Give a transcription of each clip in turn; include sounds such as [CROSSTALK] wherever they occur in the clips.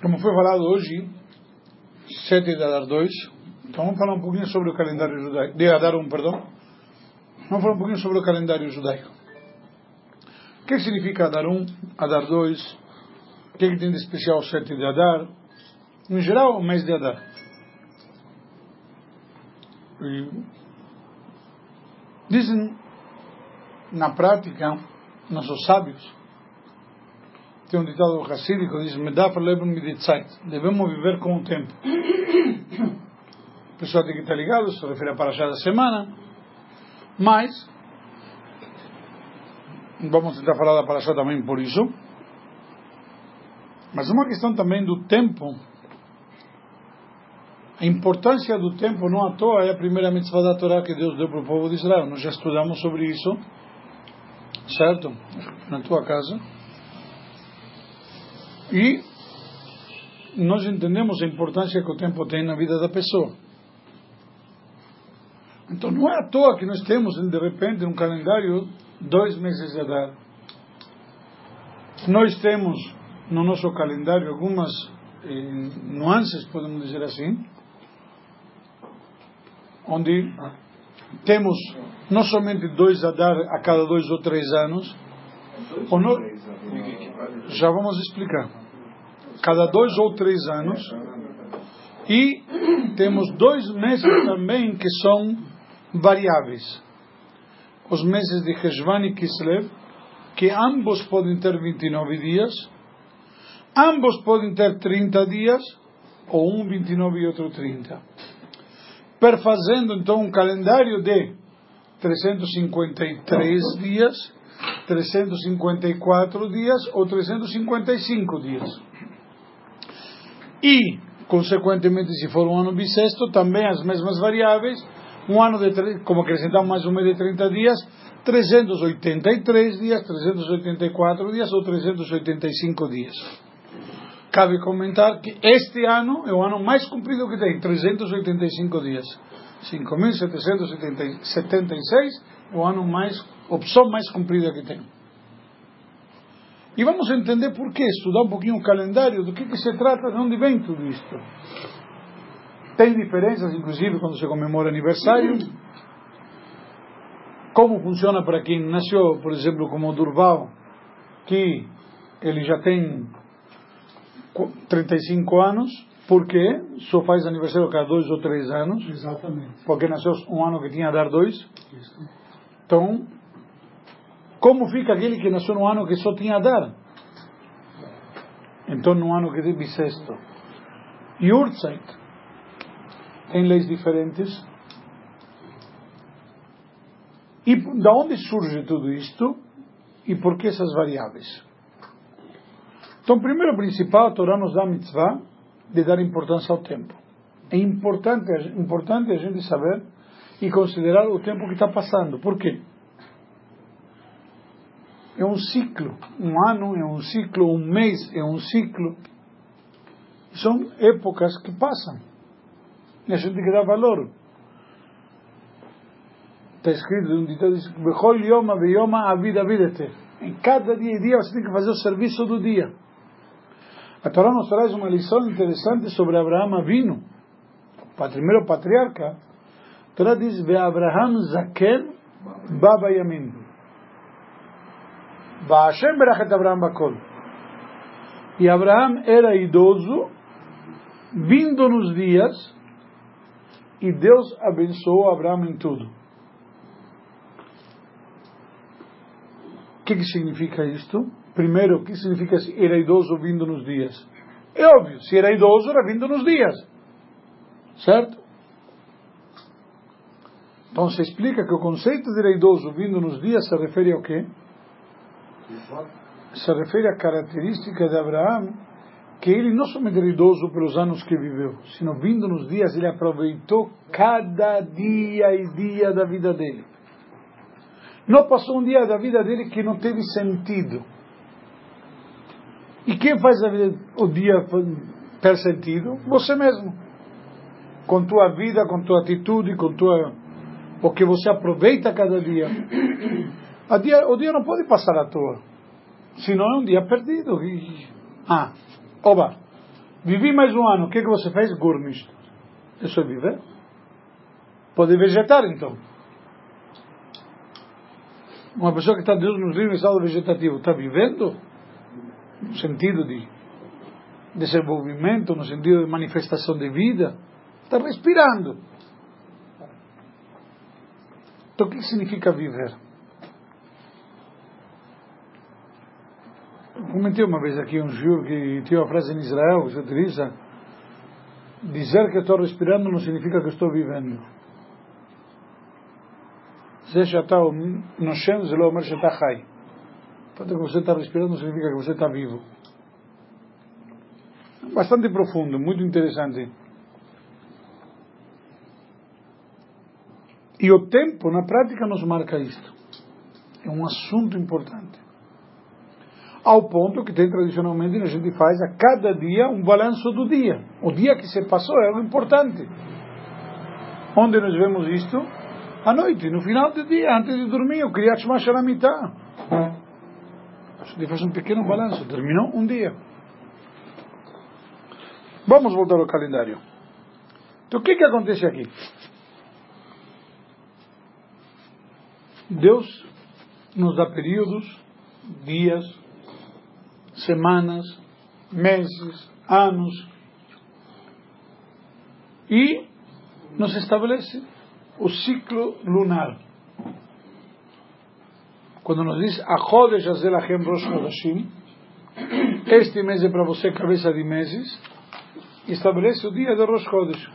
como foi falado hoje, 7 de Adar 2, então vamos falar um pouquinho sobre o calendário judaico, de Adar 1, perdão. Vamos falar um pouquinho sobre o calendário judaico. O que significa Adar 1, Adar 2? O que, que tem de especial o 7 de Adar? Em geral, o mês de Adar. E dizem, na prática, nossos sábios, tem um ditado racídico que leben mit Zeit. Devemos viver com o tempo. A pessoa tem que estar ligado, se refere a Parashá da semana. Mas, vamos tentar falar da Parashá também por isso. Mas uma questão também do tempo. A importância do tempo, não à toa, é a primeira mitzvah da Torá que Deus deu para o povo de Israel. Nós já estudamos sobre isso, certo? Na tua casa. E nós entendemos a importância que o tempo tem na vida da pessoa. Então não é à toa que nós temos, de repente, um calendário dois meses de Adar. Nós temos no nosso calendário algumas eh, nuances, podemos dizer assim, onde temos não somente dois Adar a cada dois ou três anos, ou não, já vamos explicar cada dois ou três anos. E temos dois meses também que são variáveis. Os meses de Heshvan e Kislev, que ambos podem ter 29 dias, ambos podem ter 30 dias, ou um 29 e outro 30. Perfazendo então um calendário de 353 dias, 354 dias ou 355 dias. E, consequentemente, se for um ano bissexto, também as mesmas variáveis. Um ano de, como acrescentamos mais um mês de 30 dias, 383 dias, 384 dias ou 385 dias. Cabe comentar que este ano é o ano mais comprido que tem, 385 dias. 5.776 é o ano mais, opção mais comprida que tem. E vamos entender por que, estudar um pouquinho o calendário, do que, que se trata, de onde vem tudo isto. Tem diferenças, inclusive, quando se comemora aniversário. Como funciona para quem nasceu, por exemplo, como Durval, que ele já tem 35 anos, porque só faz aniversário cada dois ou três anos. Exatamente. Porque nasceu um ano que tinha a dar dois. Isso. Então, como fica aquele que nasceu no ano que só tinha a dar? Então, no ano que tem bissexto. E Urzeit tem leis diferentes. E da onde surge tudo isto? E por que essas variáveis? Então, primeiro principal, a Torá nos dá a mitzvah de dar importância ao tempo. É importante, importante a gente saber e considerar o tempo que está passando. Por quê? É um ciclo. Um ano é um ciclo, um mês é um ciclo. São épocas que passam. E a gente tem que dar valor. Está escrito um ditado, Bechol yoma beyoma avid avidete. Em cada dia e dia você tem que fazer o serviço do dia. A Torá nos traz uma lição interessante sobre Abraão Avino, o primeiro patriarca. A Torá diz, Abraham zaken baba yamim. Vashem berachet Abraham bakol. E Abraão era idoso, vindo nos dias, e Deus abençoou Abraão em tudo. O que, que significa isto? Primeiro, o que significa era idoso vindo nos dias? É óbvio, se era idoso, era vindo nos dias. Certo? Então se explica que o conceito de era idoso vindo nos dias se refere ao quê? Se refere à característica de Abraão, que ele não somente era idoso pelos anos que viveu, sino vindo nos dias, ele aproveitou cada dia e dia da vida dele. Não passou um dia da vida dele que não teve sentido. E quem faz vida, o dia ter sentido? Você mesmo. Com tua vida, com tua atitude, com tua o que você aproveita cada dia. Dia, o dia não pode passar à toa. Senão é um dia perdido. Ah, oba. Vivi mais um ano, o que, que você fez? Gurnish. Isso é viver? Pode vegetar então. Uma pessoa que está Deus nos livre em estado vegetativo, está vivendo? No sentido de desenvolvimento, no sentido de manifestação de vida, está respirando. Então o que significa viver? Eu Comentei uma vez aqui um juro que tinha uma frase em Israel que se utiliza: dizer que estou respirando não significa que estou vivendo. Você já está no chão, você já está high. Tanto que você está respirando não significa que você está vivo. Bastante profundo, muito interessante. E o tempo, na prática, nos marca isto. É um assunto importante. Ao ponto que tem tradicionalmente a gente faz a cada dia um balanço do dia. O dia que se passou é algo importante. Onde nós vemos isto? À noite, no final do dia, antes de dormir, o Kriyat Shema Shalamitah. A gente faz um pequeno balanço. Terminou um dia. Vamos voltar ao calendário. Então o que, que acontece aqui? Deus nos dá períodos, dias, semanas, meses, anos e nos estabelece o ciclo lunar. Quando nos diz Achodesh Azelachem Rosh Chodashim, este mês é para você cabeça de meses, estabelece o dia de Rosh Chodesh.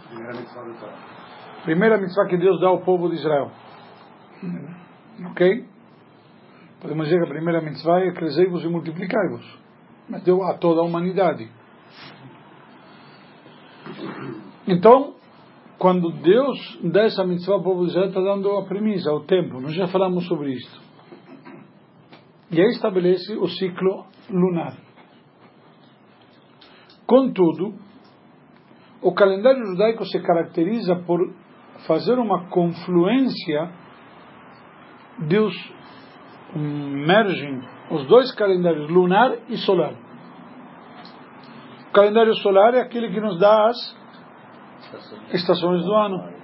Primeira mitzvah que Deus dá ao povo de Israel. Ok? Podemos dizer que a primeira mitzvah é crescei-vos e multiplicai-vos. Mas deu a toda a humanidade. Então, quando Deus dá essa mitzvah ao povo de Israel, está dando a premissa, o tempo. Nós já falamos sobre isto. E aí estabelece o ciclo lunar. Contudo, o calendário judaico se caracteriza por fazer uma confluência Deus mergem os dois calendários, lunar e solar. O calendário solar é aquele que nos dá as estações do ano.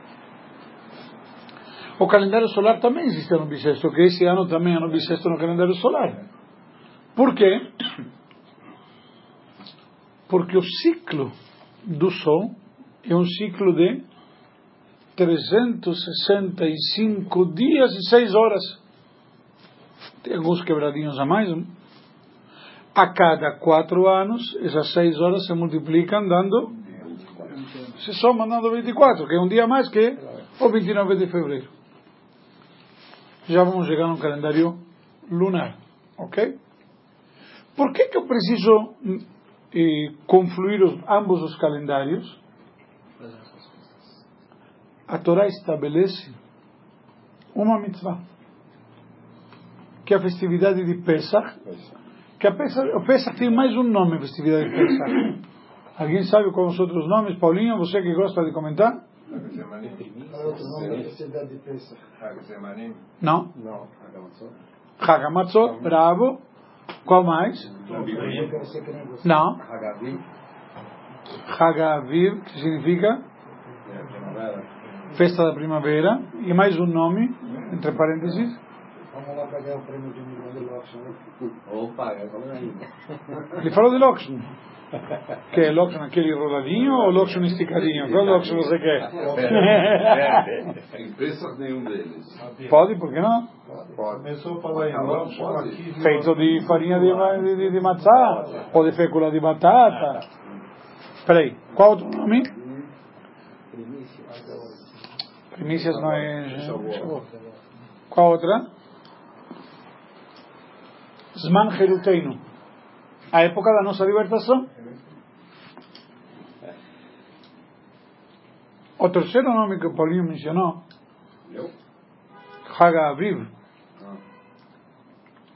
O calendário solar também existe no bissexto, que esse ano também é no bissexto no calendário solar. Por quê? Porque o ciclo do Sol é um ciclo de 365 dias e 6 horas. Tem alguns quebradinhos a mais. A cada quatro anos, essas 6 horas se multiplicam dando. Se somam dando 24, que é um dia mais que o 29 de fevereiro. Já vamos chegar no calendário lunar. Ok? Por que, que eu preciso eh, confluir os, ambos os calendários? a Torá estabelece uma mitzvah, que é a festividade de Pesach, que a Pesach, o Pesach tem mais um nome, festividade de Pesach. [COUGHS] Alguém sabe quais os outros nomes? Paulinho, você que gosta de comentar? Não? Não. Hagamatzot, bravo. Qual mais? Não. Hagaviv, que significa? Festa da Primavera, e mais um nome, entre parênteses. Vamos lá pegar o prêmio de milhão de Loxon. Opa, eu falei ainda. Ele falou de Loxon. Que é Loxon aquele roladinho ou Loxon esticadinho? Qual Loxon você quer? Em Pesach nenhum deles. Pode, por que não? Pode. Começou a falar em Loxon aqui. Feito de farinha de, de, de matzá, ou de fécula de batata. Peraí, qual outro nome? Primícias não é. Qual outra? Zman Heruteinu. A época da nossa libertação. O terceiro nome que o Paulinho mencionou, Haga Aviv,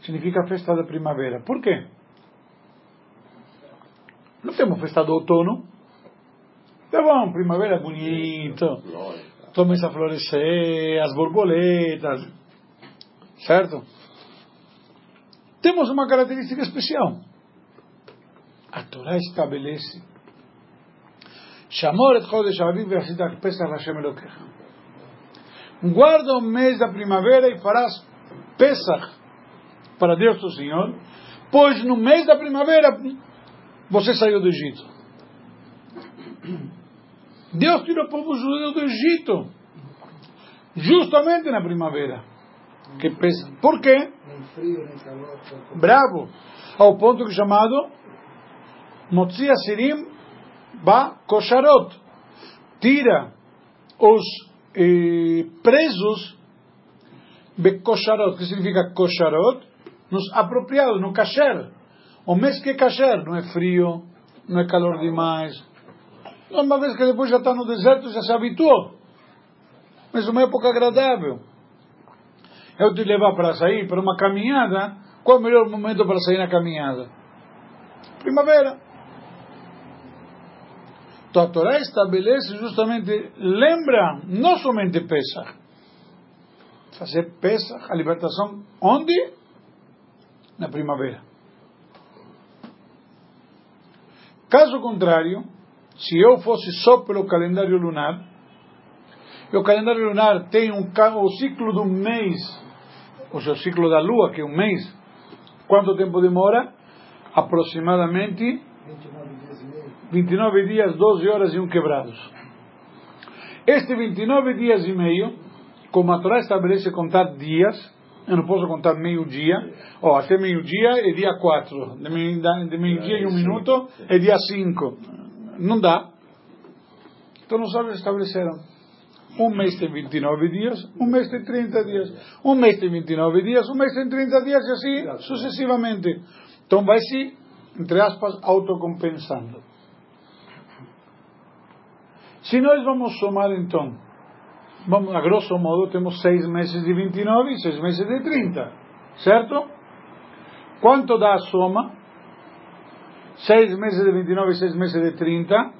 significa festa da primavera. Por quê? Não temos festa do outono. Tá bom, primavera é bonito. Começa a florescer, as borboletas. Certo? Temos uma característica especial. A Torá estabelece Chamor et Chodesh Aviv ve'asita Pesach Hashem Elokecha. Guarda o mês da primavera e farás Pesach para Deus, o Senhor, pois no mês da primavera você saiu do Egito. [CLEARS THROAT] Deus tirou o povo judeu do Egito, justamente na primavera. Que pesa. Por quê? Frio, nem calor. Bravo. Ao ponto que chamado Motzi Asirim Ba Kosharot. Tira os eh, presos Be Kosharot. O que significa Kosharot? Nos apropriados, no kasher. O mês que é kasher. Não é frio, não é calor demais. Uma vez que depois já está no deserto, já se habituou. Mas uma época agradável. Eu te levar para sair para uma caminhada, qual é o melhor momento para sair na caminhada? Primavera. Então a Torá estabelece justamente, lembra, não somente Pesach, fazer Pesach, a libertação, onde? Na primavera. Caso contrário, se eu fosse só pelo calendário lunar, e o calendário lunar tem um, o ciclo do mês, ou seja, o ciclo da lua, que é um mês, quanto tempo demora? Aproximadamente 29 dias e meio. 29 dias, 12 horas e um quebrados. Este 29 dias e meio, como a Torá estabelece contar dias, eu não posso contar meio-dia, ó, até meio-dia é dia 4, de meio- meio-dia e um minuto é dia 5. Não dá. Então os sábios estabeleceram. Um mês tem 29 dias, um mês tem 30 dias, um mês tem 29 dias, um mês tem 30 dias e assim sucessivamente. Então vai se, entre aspas, autocompensando. Se nós vamos somar então, vamos, a grosso modo temos seis meses de 29 e seis meses de 30, certo? Quanto dá a soma? Seis meses de 29 e seis meses de 30?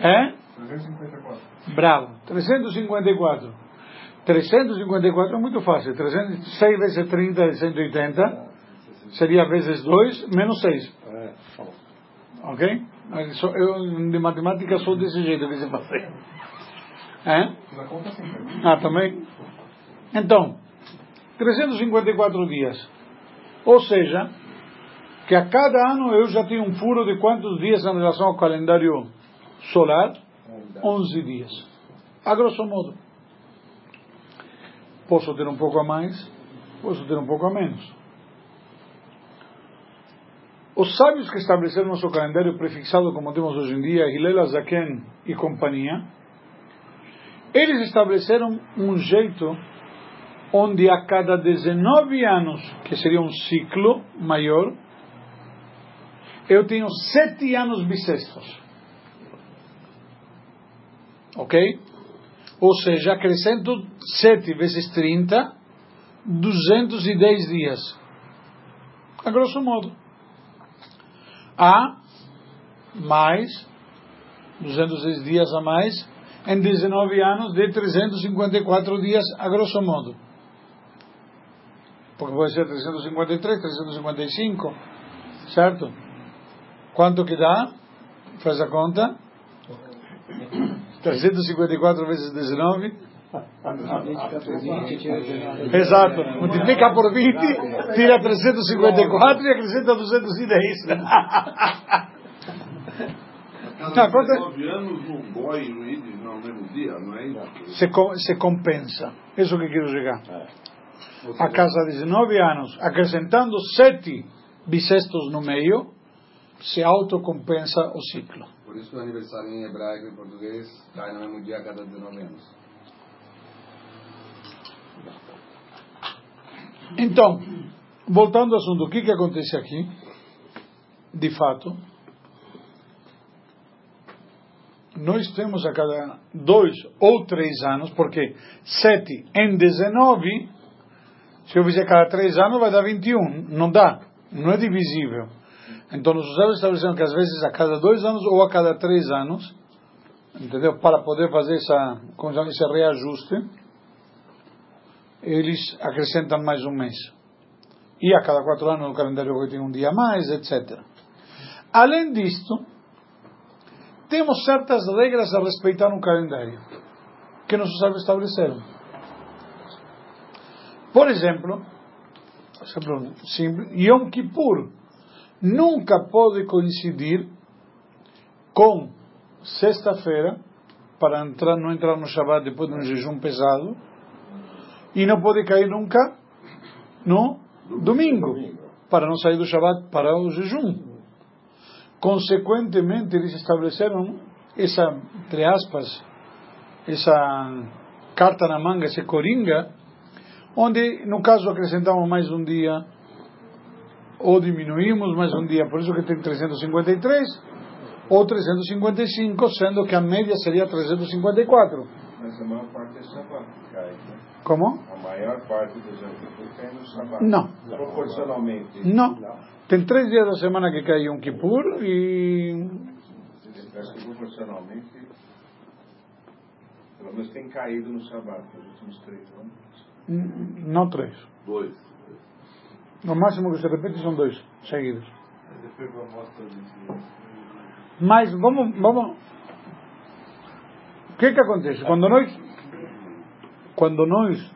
É? 354. Bravo. 354. 354 é muito fácil. 300, 6 vezes 30 é 180. Seria vezes 2 menos 6. É. Ok? Eu de matemática sou desse jeito que você faz. É? Ah, também? Então, 354 dias. Ou seja, que a cada ano eu já tenho um furo de quantos dias em relação ao calendário solar? 11 dias. A grosso modo. Posso ter um pouco a mais, posso ter um pouco a menos. Os sábios que estabeleceram nosso calendário prefixado como temos hoje em dia, Hillel Azaken e companhia, eles estabeleceram um jeito onde a cada 19 anos, que seria um ciclo maior, eu tenho sete anos bissextos. Ok? Ou seja, acrescento 7 vezes 30, 210 dias. A grosso modo. A mais 210 dias a mais em 19 anos de 354 dias a grosso modo. Porque pode ser 353, 355, certo? Quanto que dá? Faz a conta. 354 vezes 19. Multiplica por 20, tira 19. Exato. Multiplica por 20, tira 354 e acrescenta 210. Cada Tá, quanto é? 19 anos no boy e no mesmo dia, não é isso? Se, co- se compensa. Isso que quero chegar. Ou A casa de 19 anos, acrescentando 7 bissextos no meio, se autocompensa o ciclo. Por isso o aniversário em hebraico e português cai no mesmo dia a cada 19 anos. Então, voltando ao assunto, o que, que acontece aqui? De fato, nós temos a cada dois ou três anos, porque 7 em 19, se eu fizer cada três anos, vai dar 21. Não dá, não é divisível. Então, os sábios estabeleceram que às vezes a cada dois anos ou a cada três anos, entendeu? Para poder fazer essa, como esse reajuste, eles acrescentam mais um mês. E a cada quatro anos o calendário goy tem um dia a mais, etc. Além disto, temos certas regras a respeitar no calendário que nossos sábios estabeleceram. Por exemplo, exemplo simples, Yom Kippur nunca pode coincidir com sexta-feira para entrar, não entrar no Shabbat depois de um jejum pesado e não pode cair nunca no domingo para não sair do Shabbat para o jejum. Consequentemente, eles estabeleceram essa, entre aspas, essa carta na manga, esse coringa, onde, no caso, acrescentamos mais um dia ou diminuímos mais um dia, por isso que tem 353, ou 355, sendo que a média seria 354. Mas a maior parte é Shabbat que cai, né? Como? A maior parte dos anos cai no Shabbat. Não. Proporcionalmente. Não. Tem três dias da semana que cai Yom Kippur e. Que proporcionalmente. Pelo menos tem caído no Shabbat nos últimos três anos. Não três. Dois. No máximo que se repete são dois seguidos. Mas vamos, vamos. O que que acontece? Quando nós, quando nós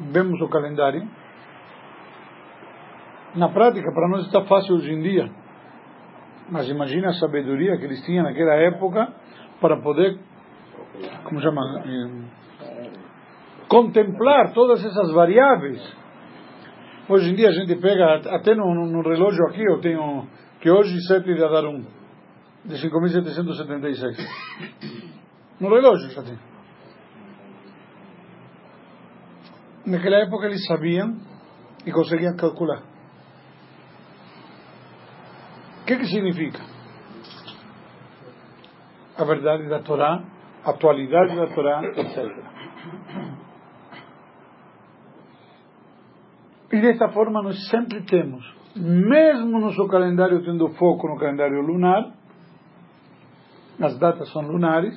vemos o calendário, na prática para nós está fácil hoje em dia. Mas imagina a sabedoria que eles tinham naquela época para poder, como chama, Eh, contemplar todas essas variáveis. Hoje em dia a gente pega, até no, no- relógio aqui eu tenho, que hoje 7 de dar um de 5.776. No relógio já tem. Naquela época eles sabiam e conseguiam calcular. O que, que significa? A verdade da Torá, a atualidade da Torá, etc. E desta forma nós sempre temos, mesmo nosso calendário tendo foco no calendário lunar, as datas são lunares,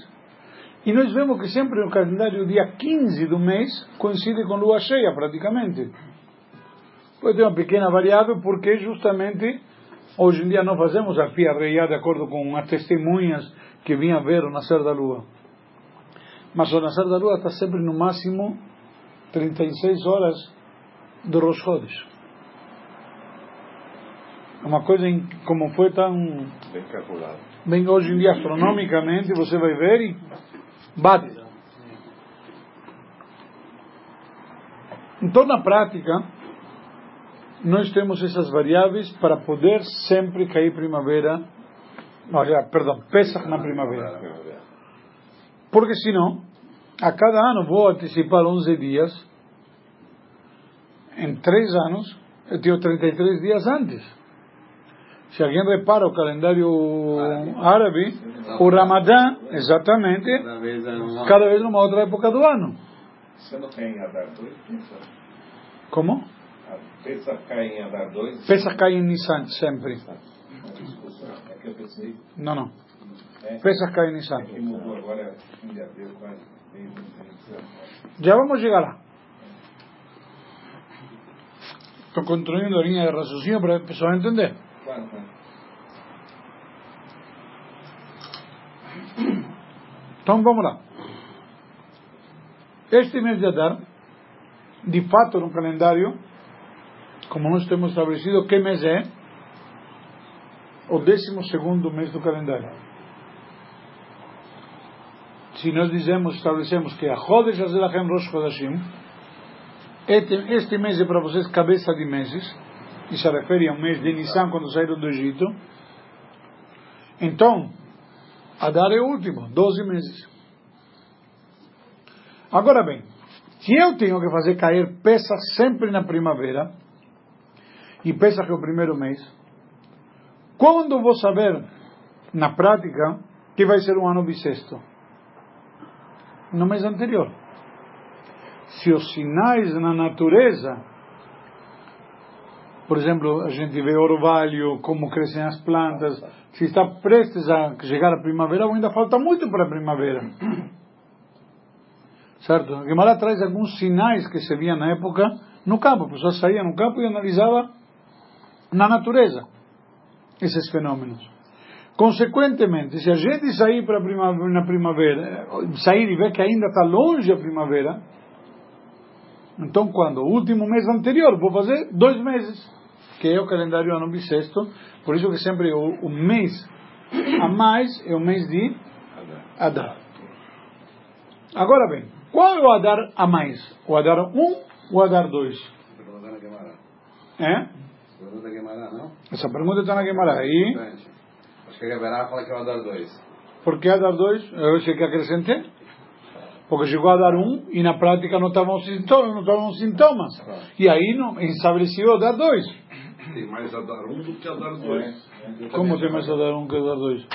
e nós vemos que sempre no calendário dia 15 do mês coincide com lua cheia praticamente. Pode ter uma pequena variável porque justamente hoje em dia não fazemos a Pia Reiá de acordo com as testemunhas que vinham ver o nascer da lua. Mas o nascer da lua está sempre no máximo 36 horas do Rosh Chodesh. Uma coisa em, como foi tão Bem calculado. bem hoje em dia astronomicamente você vai ver e bate. Então na prática nós temos essas variáveis para poder sempre cair primavera, olha, perdão, Pesach na primavera. Porque senão, a cada ano vou antecipar 11 dias, em 3 anos eu tenho 33 dias antes. Se alguém repara o calendário árabe, o Ramadã, exatamente, Cada vez é uma... cada vez numa outra época do ano. Você não cai em Adar 2? Pensa. Como? A Pensa cai em Adar 2? Pesach cai em Nissan, sempre. É que eu pensei. Não, não. É, Pesach cai em Nissan. é que mudou agora, fim de abril, quase. Meio de abril. Já vamos chegar lá. Estou construindo a linha de raciocínio para a pessoa entender. Claro, claro. Então vamos lá. Este mês de Adar, de fato no calendário, como nós temos estabelecido, que mês é? O décimo segundo mês do calendário. Se nós dizemos, estabelecemos que a Chodesh Azelachem Rosh Chodashim, este, mês é para vocês cabeça de meses, e se refere ao mês de Nissan quando saíram do Egito, então, Adar é o último, 12 meses. Agora bem, se eu tenho que fazer cair peça sempre na primavera, e peça que é o primeiro mês, quando vou saber, na prática, que vai ser um ano bissexto? No mês anterior. Se os sinais na natureza, por exemplo, a gente vê orvalho, como crescem as plantas, se está prestes a chegar a primavera, ou ainda falta muito para a primavera. [CLEARS THROAT] Certo? Gemara traz alguns sinais que se via na época no campo. A pessoa saía no campo e analisava na natureza esses fenômenos. Consequentemente, se a gente sair para primavera, na primavera, sair e ver que ainda está longe a primavera, então quando? O último mês anterior, vou fazer dois meses, que é o calendário ano bissexto, por isso que sempre o, o mês a mais é o mês de Adar. Agora bem, qual é o Adar a mais? O Adar 1 ou o Adar 2? É? Pergunta Guimarães, não? Essa pergunta está na. Aí, Acho que a Guimarães fala que é o Adar 2. por que Adar 2? Eu sei que acrescentei. Porque chegou a dar um e na prática não estavam sintomas. Não estavam sintomas. E aí não, estabeleceu a dar dois. Tem mais a dar um do que a dar dois. Como tem mais a dar um que a dar dois?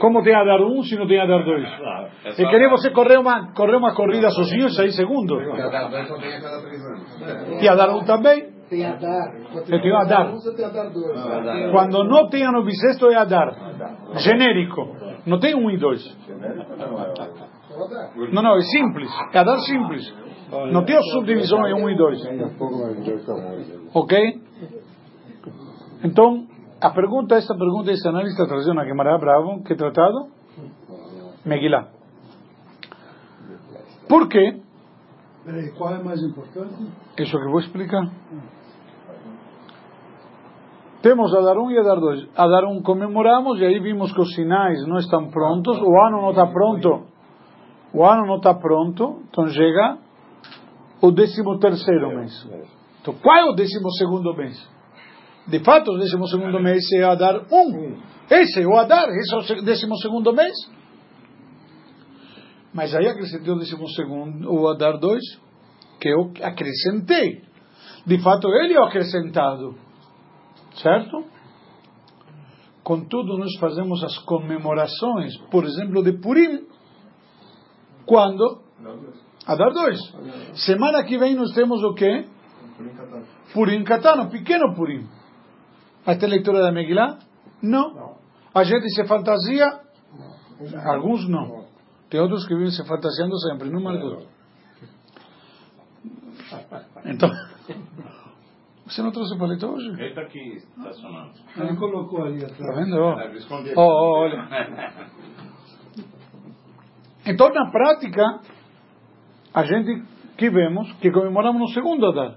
Como tem a dar um se não tem a dar dois? É que nem você correr uma, correr uma corrida sozinho e sair segundo. Porque a 2 só tem a cada três anos. E a dar um também. Tem a dar. Quando Eu tenho a dar. um, Você tem a dar dois. Quando não tem ano bissexto é a dar. Genérico. Não tem um e dois. Só a dar. Não, não, é simples. É dar simples. Não tem a subdivisão em um e dois. Ok? Então, a pergunta, esta pergunta, esta análise está trazendo na Gemara Bravo, que tratado? Megillah. Por quê? Peraí, qual é mais importante? Isso que vou explicar. Temos a dar um e a dar dois. A dar um comemoramos e aí vimos que os sinais não estão prontos, o ano não está pronto. O ano não está pronto, então chega o décimo terceiro mês. Então qual é o décimo segundo mês? De fato, o décimo segundo mês é a dar um. Esse é o Adar, esse é o décimo segundo mês. Mas aí acrescentei o décimo segundo, o Adar 2, que eu acrescentei. De fato, ele é o acrescentado. Certo? Contudo, nós fazemos as comemorações, por exemplo, de Purim. Quando? Adar 2. Semana que vem nós temos o quê? Purim Katano, pequeno Purim. Mas tem leitura da Megillah? Não. A gente se fantasia? Alguns não. Tem outros que vivem se fantasiando sempre, não Margot? Então, você não trouxe o palito hoje? Ele está aqui estacionado. Ele colocou ali atrás. vendo? ó? Deve esconder. Ó, ó, olha. Então, na prática, a gente que vemos que comemoramos no segundo Adar.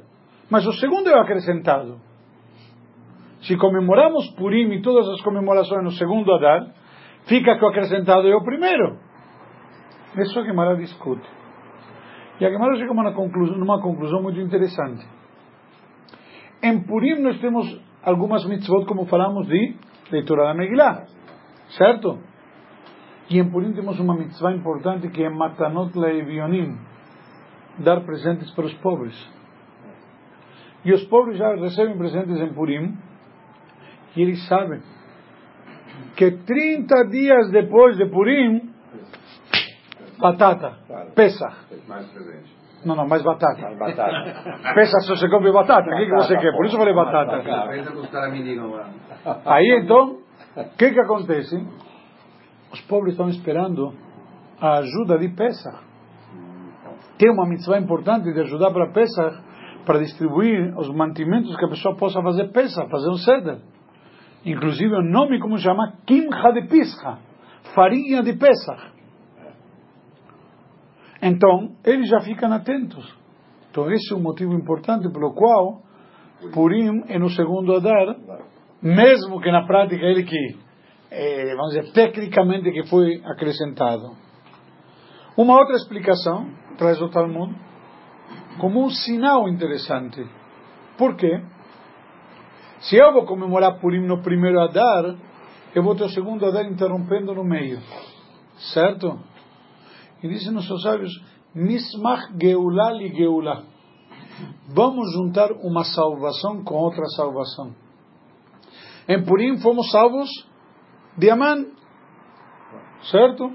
Mas o segundo é acrescentado. Se comemoramos Purim e todas as comemorações no segundo Adar, fica que o acrescentado é o primeiro. Isso que Gemara discute. E a Gemara chega numa conclusão, numa conclusão muito interessante. Em Purim nós temos algumas mitzvot, como falamos, de leitura da Megillah. Certo? E em Purim temos uma mitzvah importante que é Matanot Leivionim dar presentes para os pobres. E os pobres já recebem presentes em Purim e eles sabem que 30 dias depois de Purim, batata, presente. Não, não, mais batata. Pesach só se come batata. O que, que você quer? Por isso eu falei batata. Aí então, o que que acontece? Os pobres estão esperando a ajuda de Pesach. Tem uma mitzvah importante de ajudar para Pesach, para distribuir os mantimentos que a pessoa possa fazer Pesach, fazer um ceder. Inclusive o nome como chama Kimcha de Pischa, farinha de Pesach. Então, eles já ficam atentos. Então, esse é um motivo importante pelo qual Purim é no segundo Adar, mesmo que na prática ele que, eh, vamos dizer, tecnicamente que foi acrescentado. Uma outra explicação traz o Talmud como um sinal interessante. Por quê? Se eu vou comemorar Purim no primeiro Adar, eu vou ter o segundo Adar interrompendo no meio. Certo? E dizem nossos sábios, Mismach Geulah li Geulah. Vamos juntar uma salvação com outra salvação. Em Purim fomos salvos de Amã, certo?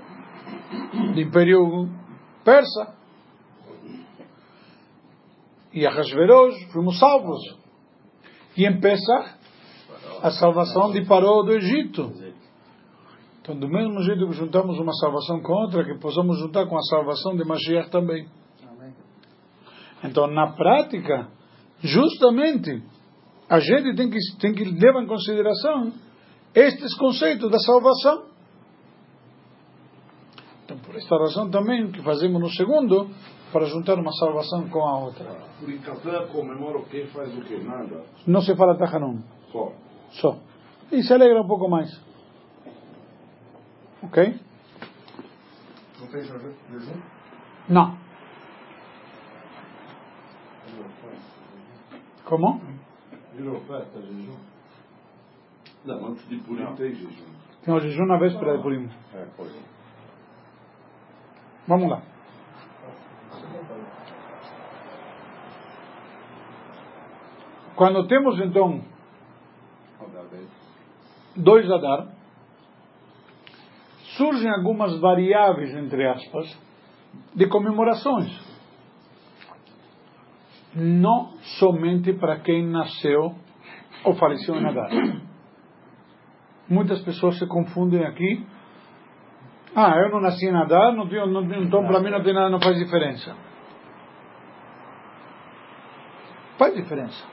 Do Império Persa. E Ahasverosh, fomos salvos. E em Pesach, a salvação de Paró do Egito. Então, do mesmo jeito que juntamos uma salvação com outra, que possamos juntar com a salvação de Mashiach também. Então, na prática, justamente a gente tem que, tem que levar em consideração estes conceitos da salvação. Então, por esta razão também que fazemos no segundo, para juntar uma salvação com a outra. Por Ikatá comemora o que faz o que? Nada. Não se fala Tahanum, Só. só. E se alegra um pouco mais. Ok? Não tem jejum? Não. Como? Virou festa, jejum? Não, antes de Purim tem jejum. Tem o jejum na véspera de Purim. É, foi. Vamos lá. Quando temos então dois Adar, surgem algumas variáveis, entre aspas, de comemorações. Não somente para quem nasceu ou faleceu em Adar. [COUGHS] Muitas pessoas se confundem aqui. Ah, eu não nasci em Adar, não tenho, não, então para mim não tem nada, não faz diferença. Faz diferença.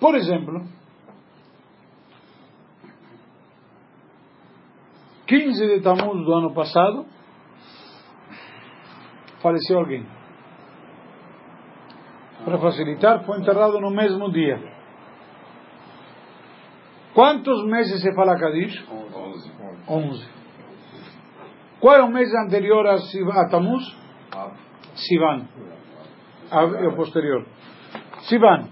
Por exemplo, 15 de Tammuz do ano passado, faleceu alguém. Para facilitar, foi enterrado no mesmo dia. Quantos meses se fala Kadish? 11. 11. Qual é o mês anterior a, Siv- a Tammuz? Ah, Sivan. O posterior. Sivan.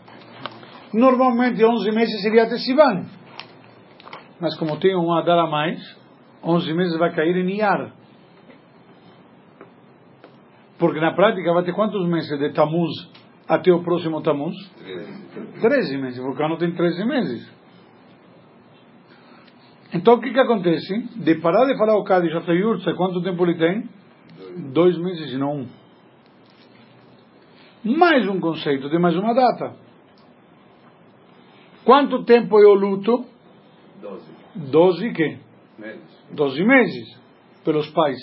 Normalmente 11 meses seria até Sivan. Mas como tem um Adar a mais, 11 meses vai cair em Iyar. Porque na prática vai ter quantos meses de Tammuz até o próximo Tammuz? 13. 13 meses. O Vulcano tem 13 meses. Então o que que acontece? De parar de falar o Cádiz até Yurtsa, quanto tempo ele tem? Dois meses e não um. Mais um conceito de mais uma data. Quanto tempo é o luto? 12. Doze que? Meses. Doze meses. Pelos pais.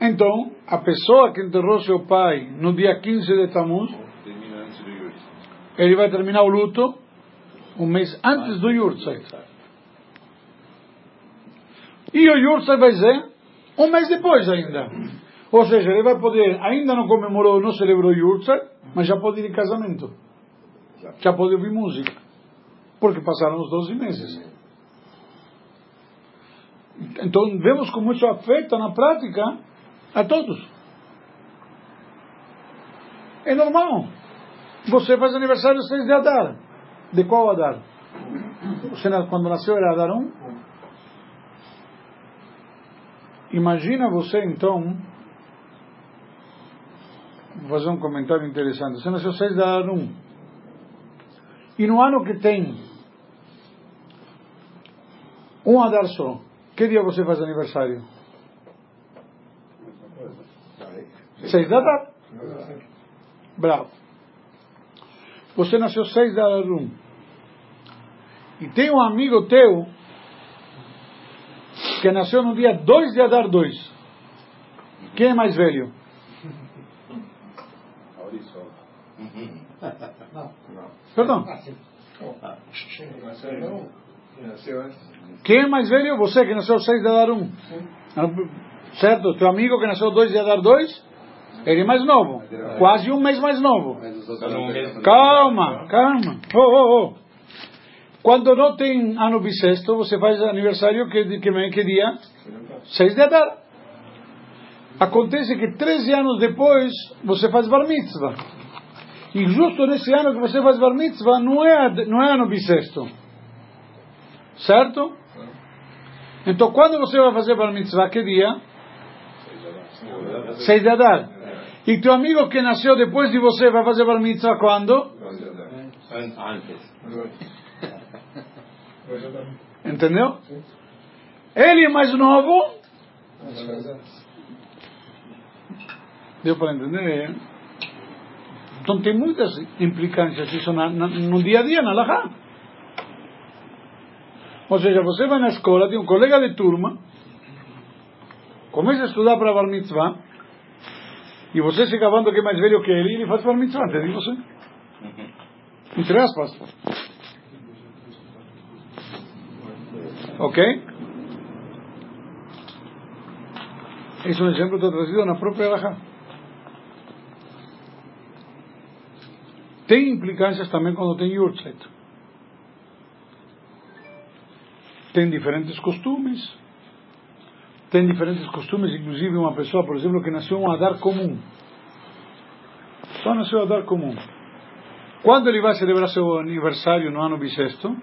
Então, a pessoa que enterrou seu pai no dia 15 de Tammuz, ele vai terminar o luto um mês antes do Yurtzeit. E o Yurtzeit vai ser um mês depois ainda. Ou seja, ele vai poder, ainda não comemorou, não celebrou Yurtzeit, mas já pode ir em casamento. Já pode ouvir música. Porque passaram os 12 meses. Então, vemos como isso afeta na prática a todos. É normal. Você faz aniversário 6 de Adar. De qual Adar? Quando nasceu era Adar 1? Imagina você então. Vou fazer um comentário interessante. Você nasceu 6 de Adar 1. E no ano que tem um Adar só, que dia você faz aniversário? 6 de Adar. Bravo. Você nasceu 6 de Adar 1. E tem um amigo teu que nasceu no dia 2 de Adar 2. Quem é mais velho? Aurisol. Perdão. Nasceu antes. Quem é mais velho? Você que nasceu 6 de Adar 1. Certo? Teu amigo que nasceu 2 de Adar 2, ele é mais novo. Quase um mês mais novo. Não. Calma, calma. Oh, oh, oh. Quando não tem ano bissexto, você faz aniversário que, que, que dia? 6 de Adar. Acontece que 13 anos depois você faz bar mitzvah. E justo nesse ano que você faz bar mitzvah não é, não é ano bissexto. Certo? Então quando você vai fazer bar mitzvah, que dia? 6 de Adar. E teu amigo que nasceu depois de você vai fazer bar mitzvah quando? An- Antes. Entendeu? Ele é mais novo. Deu para entender? Então tem muitas implicâncias isso na, na, no dia a dia, na Lahá. Ou seja, você vai na escola, tem um colega de turma, começa a estudar para Bar Mitzvah, e você se gabando que é mais velho que ele, ele faz para mitzvah antes de você. Entre aspas. Ok? É um exemplo que está trazido na própria Alahá. Tem implicâncias também quando tem Yurtzeit. Tem diferentes costumes. Tem diferentes costumes, inclusive uma pessoa, por exemplo, que nasceu um Adar comum. Só nasceu Adar comum. Quando ele vai celebrar seu aniversário no ano bissexto?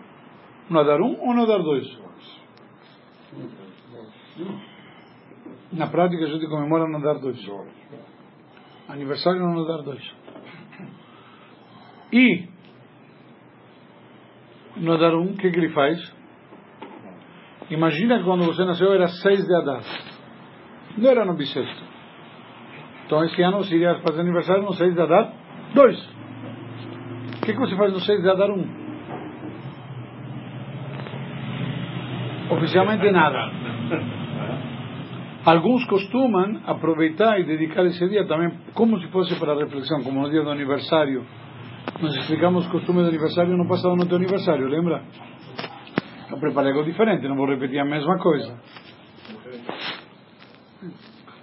No Adar 1 ou no Adar 2? Na prática a gente comemora no Adar 2. Aniversário no Adar 2. E no Adar 1, o que, que ele faz? Imagina que quando você nasceu era 6 de Adar. Não era no bissexto. Então esse ano você iria fazer aniversário no 6 de Adar 2. O que, que você faz no 6 de Adar 1? Oficialmente nada. Alguns costumam aproveitar e dedicar esse dia também, como se fosse para reflexão, como no dia do aniversário. Nós explicamos costume do aniversário no passado no teu aniversário, lembra? Eu preparei algo diferente, não vou repetir a mesma coisa.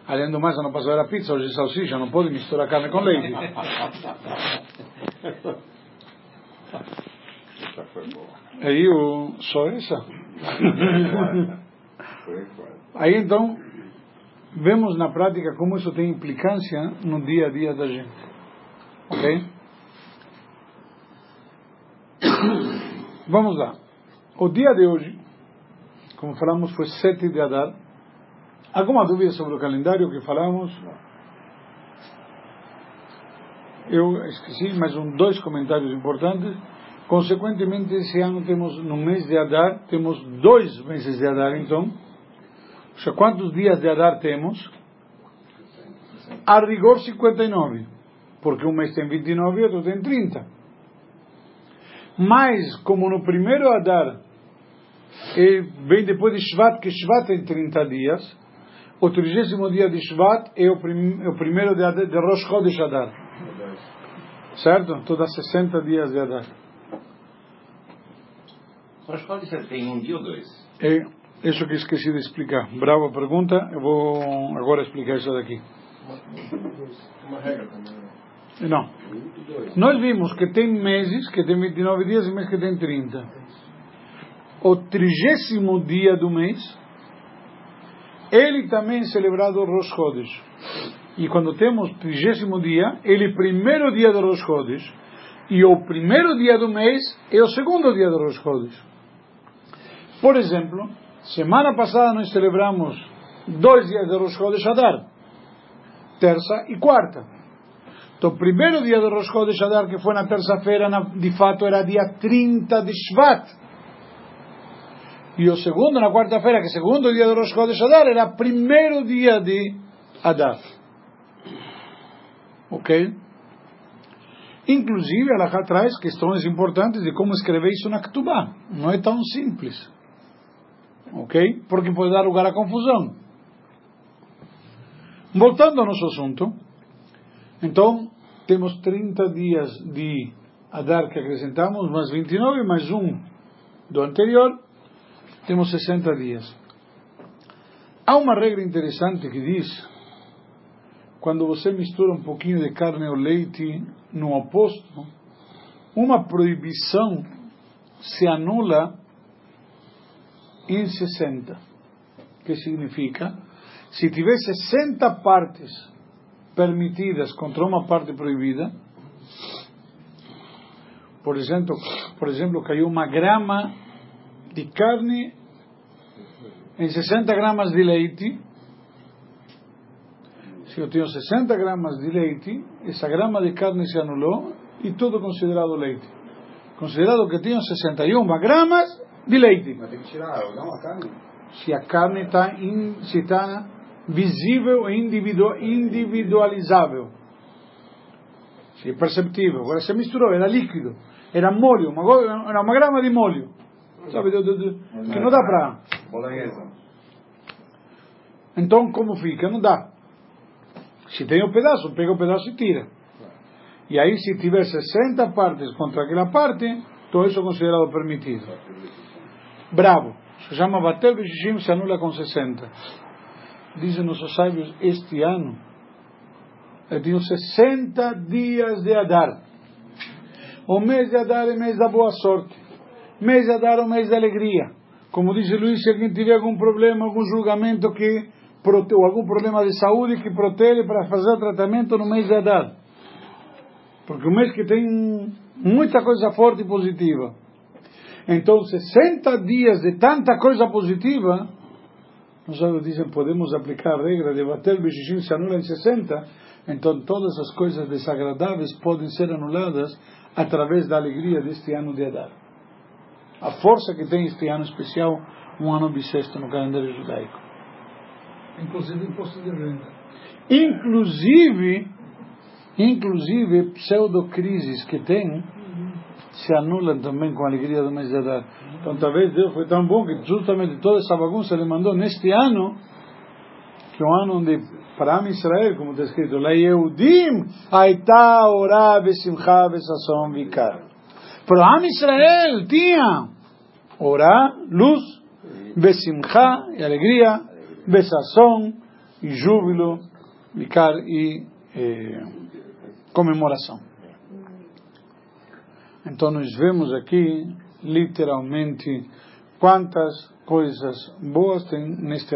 Além do mais, ano passado era pizza, hoje é salsicha, não pode misturar carne com leite. [LAUGHS] Aí o só essa. [LAUGHS] Aí então vemos na prática como isso tem implicância no dia a dia da gente. Ok? [COUGHS] Vamos lá. O dia de hoje, como falamos, foi 7 de Adar. Alguma dúvida sobre o calendário que falamos? Eu esqueci, mas um, dois comentários importantes. Consequentemente, esse ano temos, no mês de Adar, temos dois meses de Adar, então. Ou seja, quantos dias de Adar temos? A rigor 59. Porque um mês tem 29 e outro tem 30. Mas, como no primeiro Adar, e vem depois de Shvat, que Shvat tem 30 dias, o trigésimo dia de Shvat é o, prim, é o primeiro de, Adar, de Rosh Chodesh Adar. Certo? Dá 60 dias de Adar. Rosh Chodesh tem um dia ou dois? É isso que esqueci de explicar. Brava pergunta, eu vou agora explicar isso daqui. Uma regra também. né? Não. Nós vimos que tem meses que tem 29 dias e meses que tem 30. O trigésimo dia do mês, ele também é celebrado Rosh Chodesh. E quando temos trigésimo dia, ele é primeiro dia do Rosh Chodesh. E o primeiro dia do mês é o segundo dia do Rosh Chodesh. Por exemplo, semana passada nós celebramos dois dias de Rosh Chodesh Adar. Terça e quarta. Então, o primeiro dia do Rosh Chodesh Adar, que foi na terça-feira, de fato era dia 30 de Shvat. E o segundo, na quarta-feira, que é o segundo dia do Rosh Chodesh Adar, era primeiro dia de Adar. Ok? Inclusive, ela traz questões importantes de como escrever isso na Ketubá. Não é tão simples. Ok? Porque pode dar lugar à confusão. Voltando ao nosso assunto. Então, temos 30 dias de Adar que acrescentamos, mais 29, mais um do anterior, temos 60 dias. Há uma regra interessante que diz: quando você mistura um pouquinho de carne ou leite no oposto, uma proibição se anula em 60. Que significa? Se tiver 60 partes permitidas contra uma parte proibida, por exemplo, por exemplo, caiu uma grama de carne em 60 gramas de leite. Se eu tenho 60 gramas de leite, essa grama de carne se anulou e tudo considerado leite. Considerado que tenho 61 gramas de leite. Mas tem que tirar não, a carne? Se a carne está está visível e individu individualizável. Se é perceptível. Agora se misturou, era líquido, era molho, uma, era uma grama de molho. Sabe, do, do, do, que não dá para. Então como fica? Não dá. Se tem um pedaço, pega o um pedaço e tira. E aí, se tiver 60 partes contra aquela parte, todo isso é considerado permitido. Bravo. Se chama Batel Bishishim, se anula com 60. Dizem nossos sábios, este ano, eu tenho 60 dias de Adar. O mês de Adar é mês da boa sorte. Mês de Adar é o mês da alegria. Como disse Luiz, se alguém tiver algum problema, algum julgamento que ou algum problema de saúde que protege para fazer tratamento no mês de Adar. Porque o mês que tem muita coisa forte e positiva. Então, 60 dias de tanta coisa positiva, nós dizem, podemos aplicar a regra de bater o se anula em 60, então todas as coisas desagradáveis podem ser anuladas através da alegria deste ano de Adar. A força que tem este ano especial, um ano bissexto no calendário judaico. Inclusive imposto de renda. Inclusive, inclusive pseudo-crises que tem, se anulam também com a alegria do mês de Adar. Então talvez Deus foi tão bom que justamente toda essa bagunça ele mandou neste ano, que é um ano onde para Israel, como está escrito, La Yehudim Aita Ora Besimcha Besason Vikar. Para Am Israel tinha Ora, luz, Besimcha e alegria, Besason e júbilo, Vikar e eh, comemoração. Então nós vemos aqui, literalmente, quantas coisas boas tem neste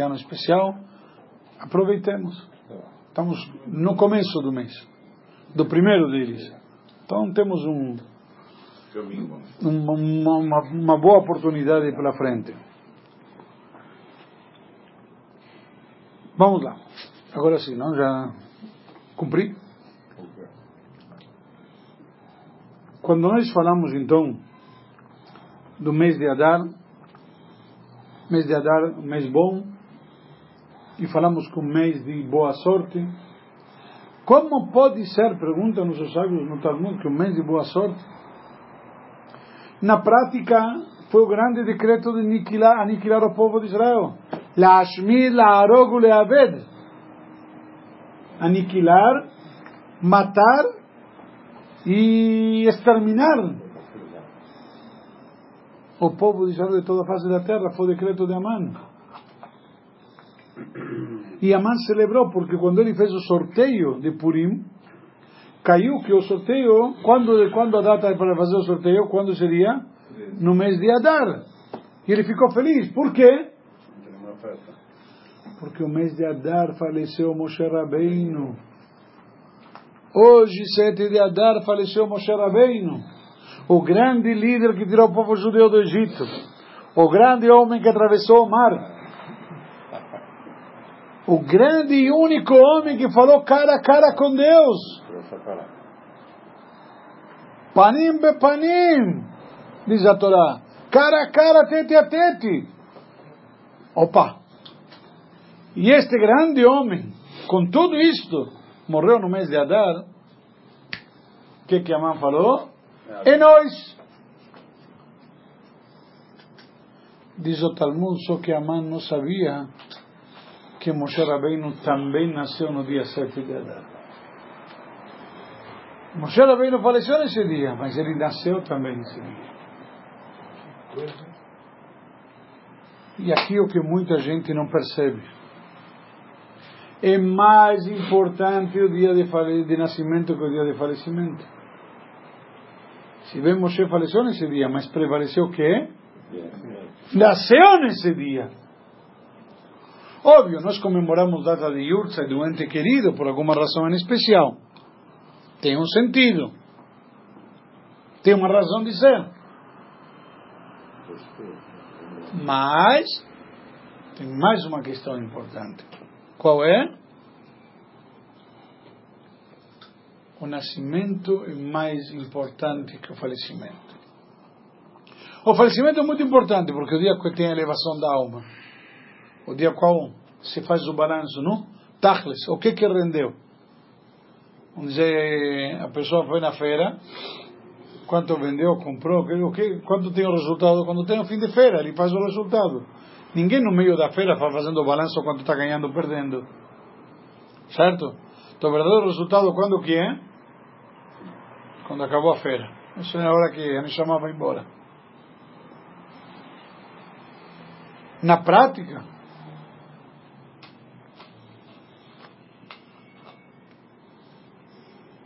ano especial. Aproveitemos. Estamos no começo do mês, do primeiro deles. Então temos um, uma, uma, uma boa oportunidade pela frente. Vamos lá. Agora sim, não? Já cumpri? Quando nós falamos então do mês de Adar, mês de Adar, mês bom, e falamos com mês de boa sorte, como pode ser, perguntam os sábios no Talmud, que o mês de boa sorte? Na prática, foi o grande decreto de aniquilar, aniquilar o povo de Israel. La Ashmir, la Arogu, le Aved. Aniquilar, matar e exterminar o povo de Israel de toda a face da terra. Foi o decreto de Amã. E Amã celebrou, porque quando ele fez o sorteio de Purim, caiu que o sorteio, quando, quando a data para fazer o sorteio, quando seria? No mês de Adar. E ele ficou feliz. Por quê? Porque o mês de Adar faleceu Moshe Rabbeinu. Hoje, 7 de Adar, faleceu Moshe Rabbeinu. O grande líder que tirou o povo judeu do Egito. O grande homem que atravessou o mar. O grande e único homem que falou cara a cara com Deus. Panim be panim, diz a Torá. Cara a cara, tete a tete. Opa! E este grande homem, com tudo isto, morreu no mês de Adar. O que que Amã falou? É nós. Diz o Talmud, só que Amã não sabia que Moshe Rabbeinu também nasceu no dia 7 de Adar. Moshe Rabbeinu faleceu nesse dia, mas ele nasceu também nesse dia. E aqui é o que muita gente não percebe. É mais importante o dia de, de nascimento que o dia de falecimento. Se bem Moshe faleceu nesse dia, mas prevaleceu o quê? Nasceu nesse dia. Óbvio, nós comemoramos data de Yurtza de um ente querido por alguma razão em especial. Tem um sentido. Tem uma razão de ser. Mas tem mais uma questão importante. Qual é? O nascimento é mais importante que o falecimento. O falecimento é muito importante porque o dia que tem a elevação da alma, o dia qual se faz o balanço, não? Tachles, o que que rendeu? Vamos dizer, a pessoa foi na feira, quanto vendeu, comprou, o que, quanto tem o resultado? Quando tem o fim de feira, ele faz o resultado. Ninguém no meio da feira vai fazendo balanço quanto está ganhando ou perdendo. Certo? Então o verdadeiro resultado quando que é? Quando acabou a feira. Essa é a hora que a Neshama vai embora. Na prática,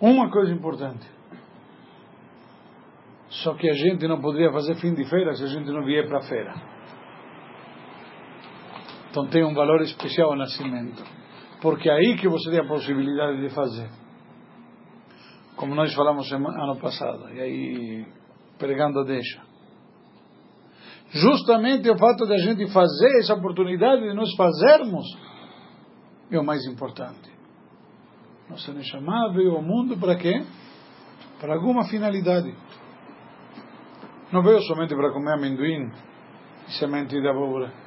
uma coisa importante. Só que a gente não poderia fazer fim de feira se a gente não vier para a feira. Então tem um valor especial o nascimento. Porque é aí que você tem a possibilidade de fazer. Como nós falamos ano passado. E aí, pregando deixa. Justamente o fato de a gente fazer essa oportunidade de nós fazermos é o mais importante. Nossa Neshama veio ao mundo para quê? Para alguma finalidade. Não veio somente para comer amendoim e semente de abóbora.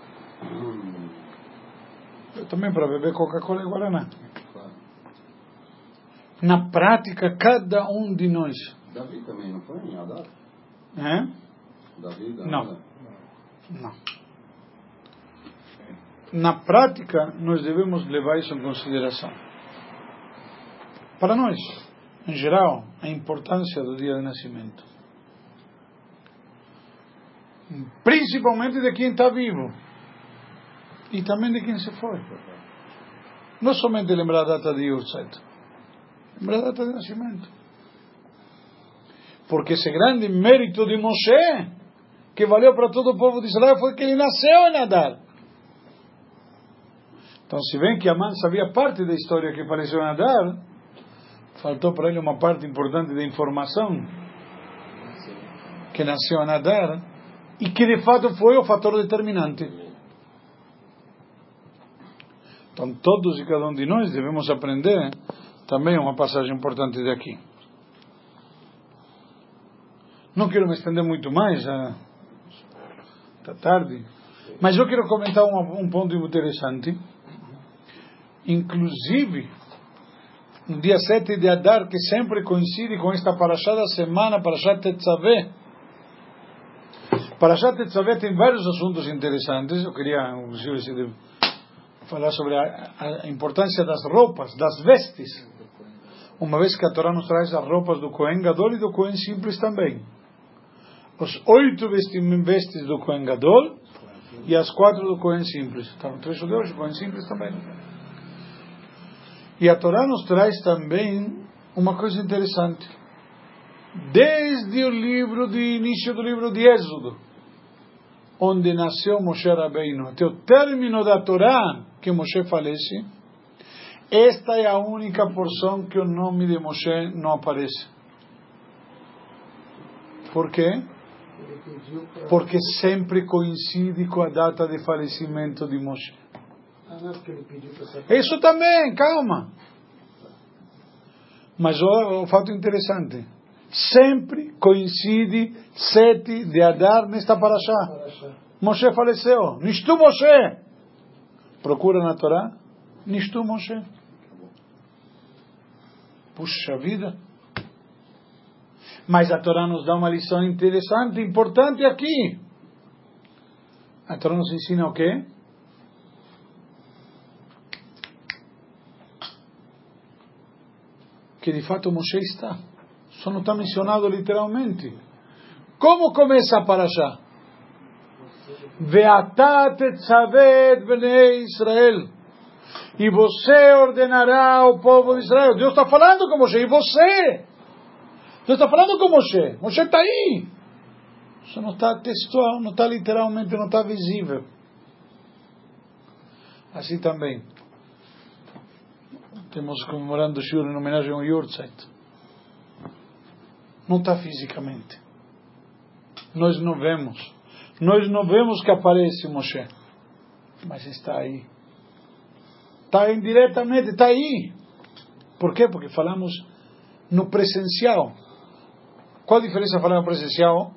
Também para beber Coca-Cola e Guaraná. Na prática, cada um de nós. Davi também não foi em Adar? É? Davi, Davi, Não. Não. Na prática, nós devemos levar isso em consideração. Para nós, em geral, a importância do dia de nascimento. Principalmente de quem está vivo. E também de quem se foi. Não somente lembrar a data de Yutzeit. Lembrar a data de nascimento. Porque esse grande mérito de Moshe, que valeu para todo o povo de Israel, foi que ele nasceu em Adar. Então, se bem que Amã sabia parte da história que apareceu em Adar, faltou para ele uma parte importante da informação que nasceu em Adar e que de fato foi o fator determinante. Então, todos e cada um de nós devemos aprender também uma passagem importante daqui. Não quero me estender muito mais, já está tarde, mas eu quero comentar um, um ponto interessante. Inclusive, no dia 7 de Adar, que sempre coincide com esta paraxá da semana, paraxá Tetzaveh. Paraxá Tetzaveh tem vários assuntos interessantes. Eu queria, inclusive, falar sobre a, a, importância das roupas, das vestes. Uma vez que a Torá nos traz as roupas do Cohen Gadol e do Cohen Simples também. Os oito vestes do Cohen Gadol e as quatro do Cohen Simples. Estavam três judeus, o Cohen Simples também. E a Torá nos traz também uma coisa interessante. Desde o livro de início do livro de Êxodo, onde nasceu Moshe Rabbeinu, até o término da Torá, que Moshe falece, esta é a única porção que o nome de Moshe não aparece. Por quê? Porque sempre coincide com a data de falecimento de Moshe. Isso também, calma. Mas o, o fato interessante, sempre coincide sete de Adar nesta paraxá. Moshe faleceu. Nishtu Moshe. Procura na Torá. Nishtu Moshe. Puxa vida. Mas a Torá nos dá uma lição interessante, importante aqui. A Torá nos ensina o quê? que de fato Moshe está. Só não está mencionado literalmente. Como começa a paraxá? Veatat etzavet bnei Israel. E você ordenará ao povo de Israel. Deus está falando com Moshe. E você? Deus está falando com Moshe. Moshe está aí. Só não está textual, não está literalmente, não está visível. Assim também temos comemorando o Shur em homenagem ao Yortzeit. Não está fisicamente. Nós não vemos. Nós não vemos que aparece Moshe. Mas está aí. Está indiretamente, está aí. Por quê? Porque falamos no presencial. Qual a diferença falar no presencial?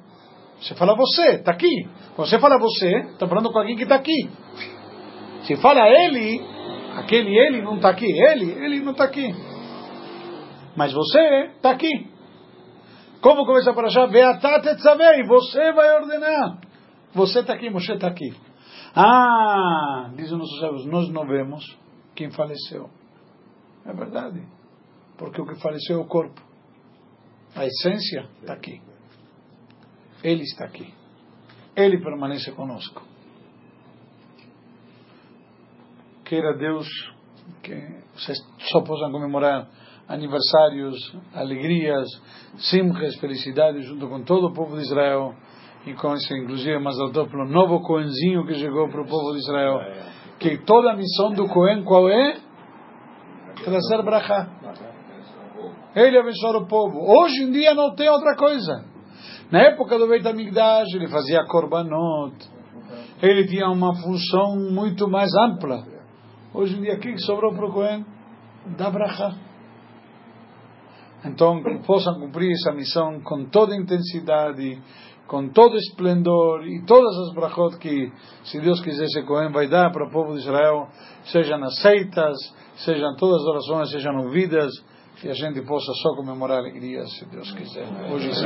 Você fala você, está aqui. Quando você fala você, está falando com alguém que está aqui. Se fala ele, Aquele ele não está aqui. Ele, ele não está aqui. Mas você está aqui. Como começa para achar? E você vai ordenar. Você está aqui, Moshe está aqui. Ah, dizem nossos sábios, nós não vemos quem faleceu. É verdade. Porque o que faleceu é o corpo. A essência está aqui. Ele está aqui. Ele permanece conosco. Queira Deus que vocês só possam comemorar aniversários, alegrias, simches, felicidades junto com todo o povo de Israel e com esse, inclusive, mais alto pelo novo Coenzinho que chegou para o povo de Israel. Que toda a missão do Coen qual é? Trazer brachá. Ele abençoar o povo. Hoje em dia não tem outra coisa. Na época do Beit HaMikdash, ele fazia korbanot. Ele tinha uma função muito mais ampla. Hoje em dia, o que sobrou para o Cohen? Da brachá. Então, que possam cumprir essa missão com toda intensidade, com todo esplendor e todas as brachot que, se Deus quiser, esse Cohen vai dar para o povo de Israel, sejam aceitas, sejam todas as orações, sejam ouvidas, e a gente possa só comemorar alegrias, se Deus quiser. Hoje sim.